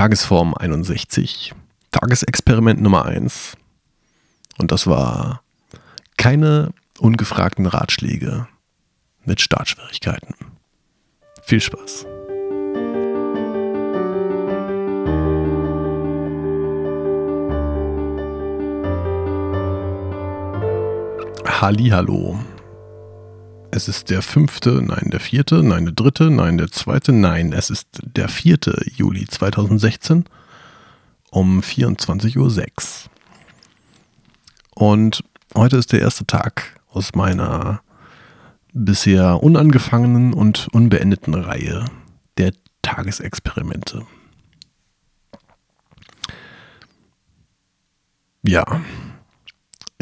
Tagesform 61, Tagesexperiment Nummer 1. Und das war keine ungefragten Ratschläge mit Startschwierigkeiten. Viel Spaß. Hallo. Es ist der fünfte, nein, der vierte, nein, der dritte, nein, der zweite, nein, es ist der vierte Juli 2016 um 24.06 Uhr. Und heute ist der erste Tag aus meiner bisher unangefangenen und unbeendeten Reihe der Tagesexperimente. Ja,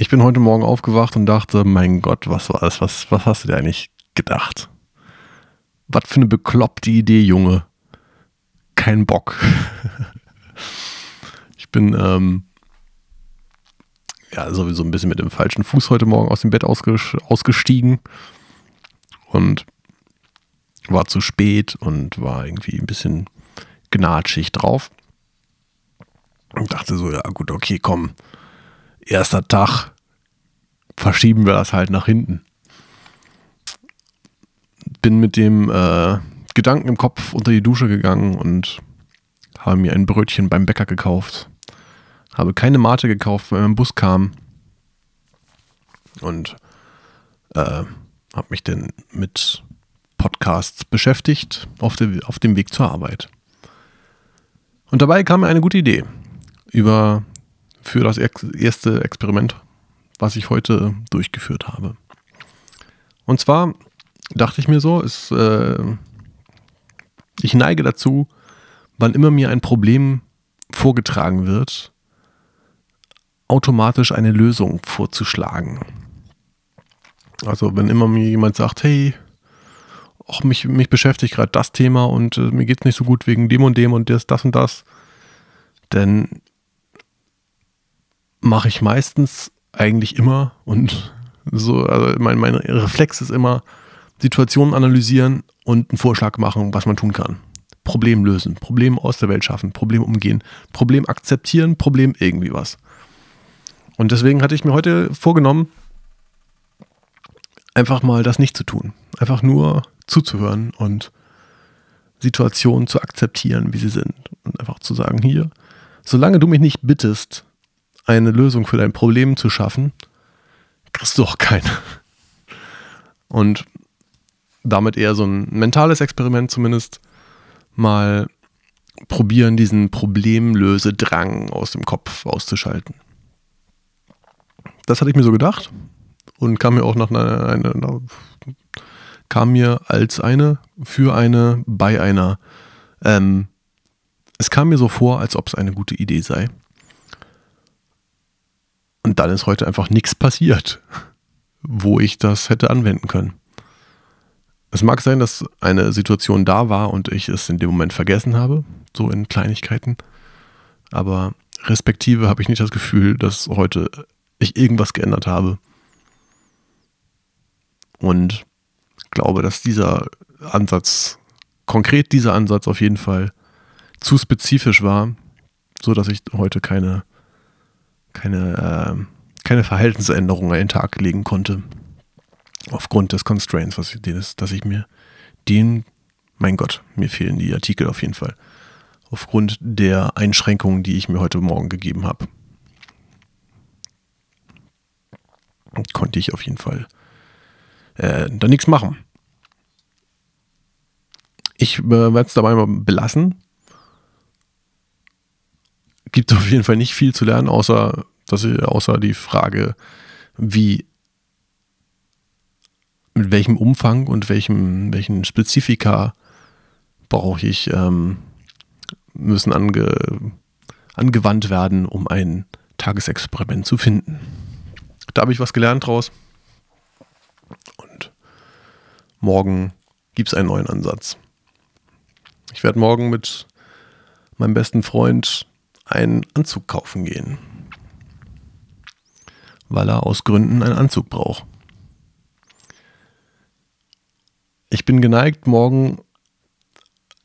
ich bin heute Morgen aufgewacht und dachte, mein Gott, was war das? Was, was hast du dir eigentlich gedacht? Was für eine bekloppte Idee, Junge. Kein Bock. ich bin ähm, ja sowieso ein bisschen mit dem falschen Fuß heute Morgen aus dem Bett ausgestiegen und war zu spät und war irgendwie ein bisschen gnatschig drauf. Und dachte so, ja gut, okay, komm erster Tag, verschieben wir das halt nach hinten. Bin mit dem äh, Gedanken im Kopf unter die Dusche gegangen und habe mir ein Brötchen beim Bäcker gekauft. Habe keine Mate gekauft, weil mein Bus kam. Und äh, habe mich dann mit Podcasts beschäftigt auf, de, auf dem Weg zur Arbeit. Und dabei kam mir eine gute Idee über für das erste Experiment, was ich heute durchgeführt habe. Und zwar dachte ich mir so, ist, äh, ich neige dazu, wann immer mir ein Problem vorgetragen wird, automatisch eine Lösung vorzuschlagen. Also wenn immer mir jemand sagt, hey, auch mich, mich beschäftigt gerade das Thema und äh, mir geht es nicht so gut wegen dem und dem und das, das und das, dann mache ich meistens eigentlich immer und so, also mein, mein Reflex ist immer, Situationen analysieren und einen Vorschlag machen, was man tun kann. Problem lösen, Problem aus der Welt schaffen, Problem umgehen, Problem akzeptieren, Problem irgendwie was. Und deswegen hatte ich mir heute vorgenommen, einfach mal das nicht zu tun. Einfach nur zuzuhören und Situationen zu akzeptieren, wie sie sind. Und einfach zu sagen, hier, solange du mich nicht bittest, eine Lösung für dein Problem zu schaffen, kriegst du auch keine. Und damit eher so ein mentales Experiment zumindest mal probieren, diesen Problemlösedrang aus dem Kopf auszuschalten. Das hatte ich mir so gedacht und kam mir auch nach einer, einer kam mir als eine, für eine, bei einer. Ähm, es kam mir so vor, als ob es eine gute Idee sei. Und dann ist heute einfach nichts passiert, wo ich das hätte anwenden können. Es mag sein, dass eine Situation da war und ich es in dem Moment vergessen habe, so in Kleinigkeiten. Aber respektive habe ich nicht das Gefühl, dass heute ich irgendwas geändert habe. Und glaube, dass dieser Ansatz, konkret dieser Ansatz auf jeden Fall zu spezifisch war, so dass ich heute keine keine, äh, keine Verhaltensänderung an den Tag legen konnte. Aufgrund des Constraints, was ich, des, dass ich mir den, mein Gott, mir fehlen die Artikel auf jeden Fall. Aufgrund der Einschränkungen, die ich mir heute Morgen gegeben habe. Konnte ich auf jeden Fall äh, da nichts machen. Ich äh, werde es dabei mal belassen gibt auf jeden Fall nicht viel zu lernen, außer, dass außer die Frage, wie, mit welchem Umfang und welchem, welchen Spezifika brauche ich, ähm, müssen ange, angewandt werden, um ein Tagesexperiment zu finden. Da habe ich was gelernt draus. Und morgen gibt es einen neuen Ansatz. Ich werde morgen mit meinem besten Freund einen Anzug kaufen gehen, weil er aus Gründen einen Anzug braucht. Ich bin geneigt, morgen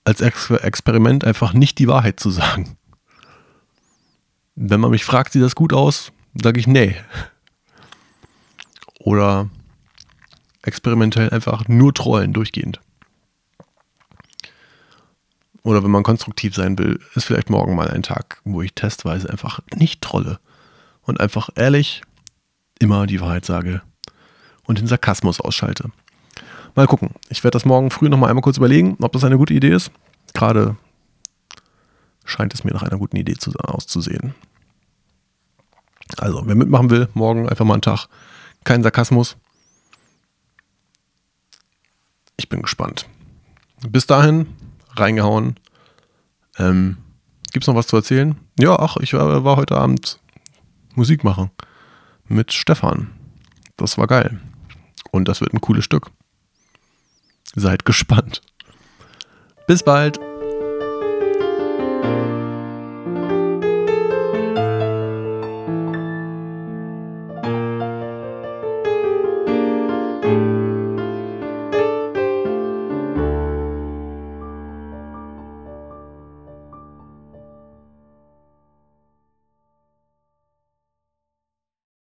als Ex Experiment einfach nicht die Wahrheit zu sagen. Wenn man mich fragt, sieht das gut aus, sage ich nee. Oder experimentell einfach nur trollen durchgehend. Oder wenn man konstruktiv sein will, ist vielleicht morgen mal ein Tag, wo ich testweise einfach nicht trolle und einfach ehrlich immer die Wahrheit sage und den Sarkasmus ausschalte. Mal gucken. Ich werde das morgen früh nochmal einmal kurz überlegen, ob das eine gute Idee ist. Gerade scheint es mir nach einer guten Idee zu, auszusehen. Also, wer mitmachen will, morgen einfach mal einen Tag. Kein Sarkasmus. Ich bin gespannt. Bis dahin, reingehauen. Ähm, Gibt es noch was zu erzählen? Ja, ach, ich war, war heute Abend Musik machen mit Stefan. Das war geil. Und das wird ein cooles Stück. Seid gespannt. Bis bald.